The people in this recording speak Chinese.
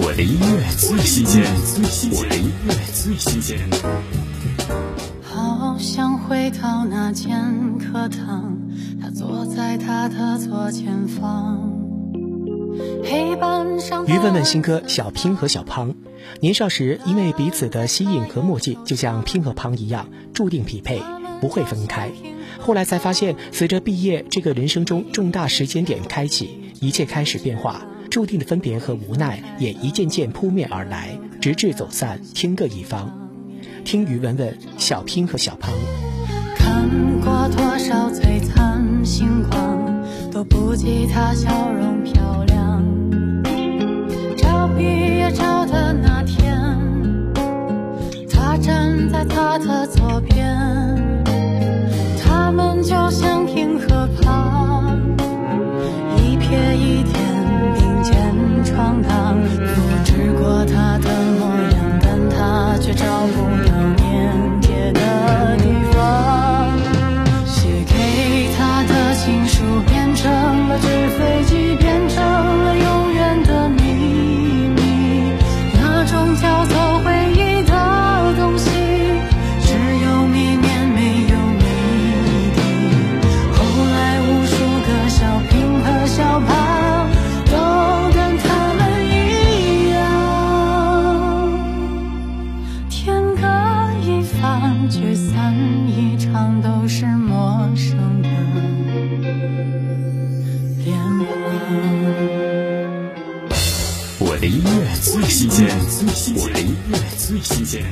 我的音乐最新鲜，我的音乐最新鲜。好想回到那间课堂，他坐在他的左前方。黑板上。于文文新歌《小拼和小胖》，年少时因为彼此的吸引和默契，就像拼和胖一样，注定匹配，不会分开。后来才发现，随着毕业这个人生中重大时间点开启，一切开始变化，注定的分别和无奈也一件件扑面而来，直至走散，天各一方。听于文文《小拼和小胖》。看过多少璀璨星光，都不及她笑容漂亮。照毕业照的那天，她站在他的左边。聚散一场，都是陌生的脸庞。我的音乐最新鲜，我的音乐最新鲜。